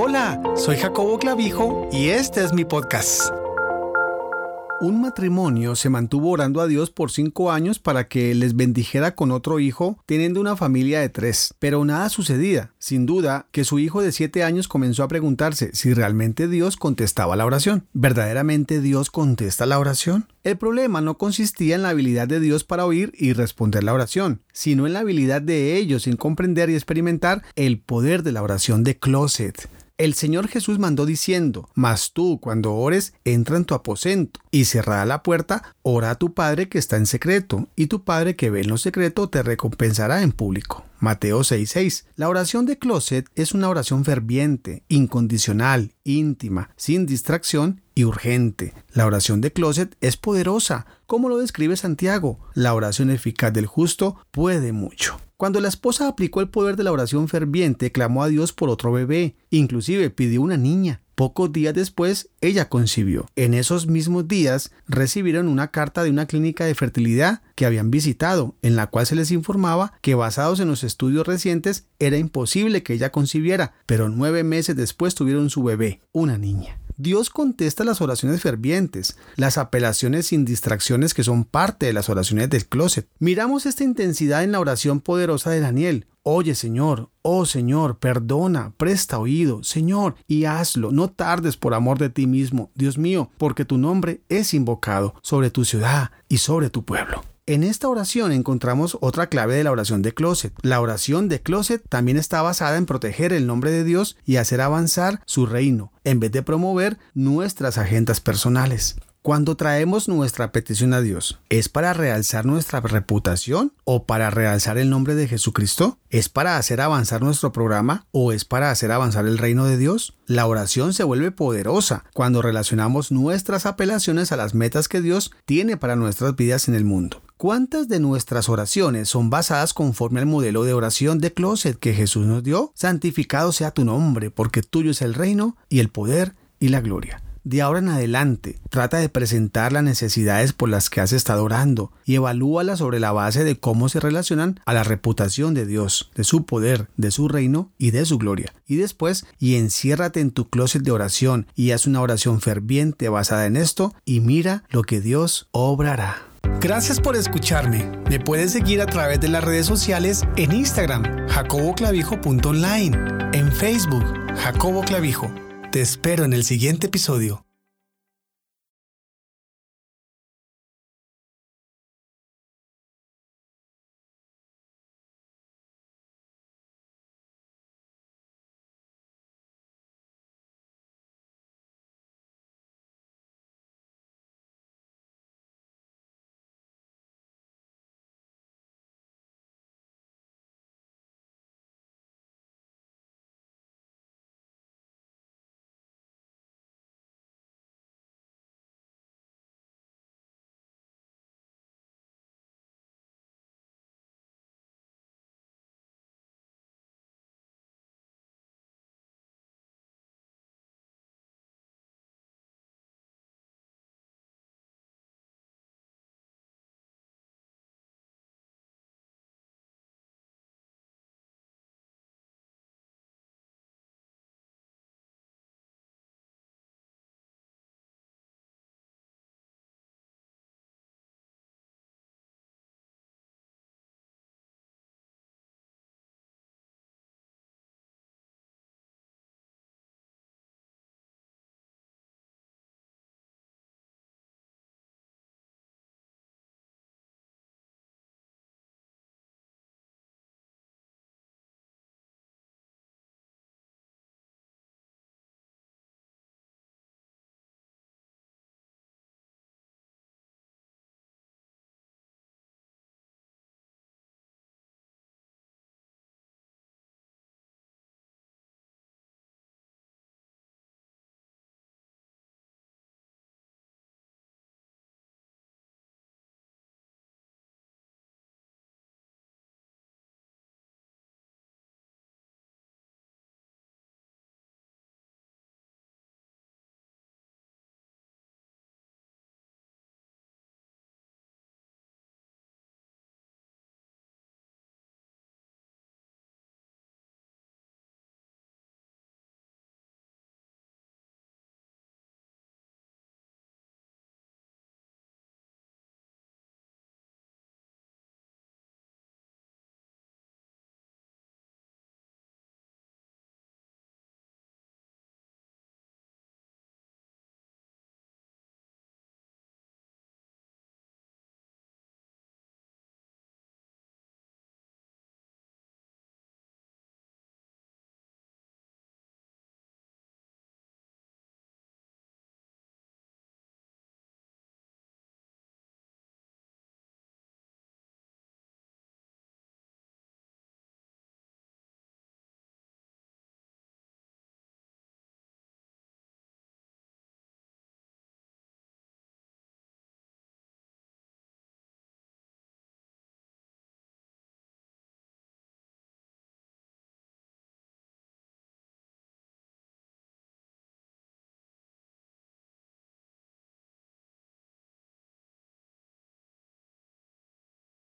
Hola, soy Jacobo Clavijo y este es mi podcast. Un matrimonio se mantuvo orando a Dios por cinco años para que les bendijera con otro hijo, teniendo una familia de tres. Pero nada sucedía. Sin duda que su hijo de siete años comenzó a preguntarse si realmente Dios contestaba la oración. ¿Verdaderamente Dios contesta la oración? El problema no consistía en la habilidad de Dios para oír y responder la oración, sino en la habilidad de ellos en comprender y experimentar el poder de la oración de closet. El Señor Jesús mandó diciendo, Mas tú, cuando ores, entra en tu aposento, y cerrada la puerta, ora a tu Padre que está en secreto, y tu Padre que ve en lo secreto te recompensará en público. Mateo 6:6. La oración de closet es una oración ferviente, incondicional, íntima, sin distracción y urgente. La oración de closet es poderosa, como lo describe Santiago. La oración eficaz del justo puede mucho. Cuando la esposa aplicó el poder de la oración ferviente, clamó a Dios por otro bebé, inclusive pidió una niña. Pocos días después, ella concibió. En esos mismos días, recibieron una carta de una clínica de fertilidad que habían visitado, en la cual se les informaba que basados en los estudios recientes, era imposible que ella concibiera, pero nueve meses después tuvieron su bebé, una niña. Dios contesta las oraciones fervientes, las apelaciones sin distracciones que son parte de las oraciones del closet. Miramos esta intensidad en la oración poderosa de Daniel. Oye Señor, oh Señor, perdona, presta oído, Señor, y hazlo, no tardes por amor de ti mismo, Dios mío, porque tu nombre es invocado sobre tu ciudad y sobre tu pueblo. En esta oración encontramos otra clave de la oración de closet. La oración de closet también está basada en proteger el nombre de Dios y hacer avanzar su reino, en vez de promover nuestras agendas personales. Cuando traemos nuestra petición a Dios, ¿es para realzar nuestra reputación o para realzar el nombre de Jesucristo? ¿Es para hacer avanzar nuestro programa o es para hacer avanzar el reino de Dios? La oración se vuelve poderosa cuando relacionamos nuestras apelaciones a las metas que Dios tiene para nuestras vidas en el mundo. ¿Cuántas de nuestras oraciones son basadas conforme al modelo de oración de closet que Jesús nos dio? Santificado sea tu nombre, porque tuyo es el reino y el poder y la gloria. De ahora en adelante, trata de presentar las necesidades por las que has estado orando y evalúalas sobre la base de cómo se relacionan a la reputación de Dios, de su poder, de su reino y de su gloria. Y después, y enciérrate en tu closet de oración y haz una oración ferviente basada en esto y mira lo que Dios obrará. Gracias por escucharme. Me puedes seguir a través de las redes sociales en Instagram, jacoboclavijo.online, en Facebook, Jacobo Clavijo. Te espero en el siguiente episodio.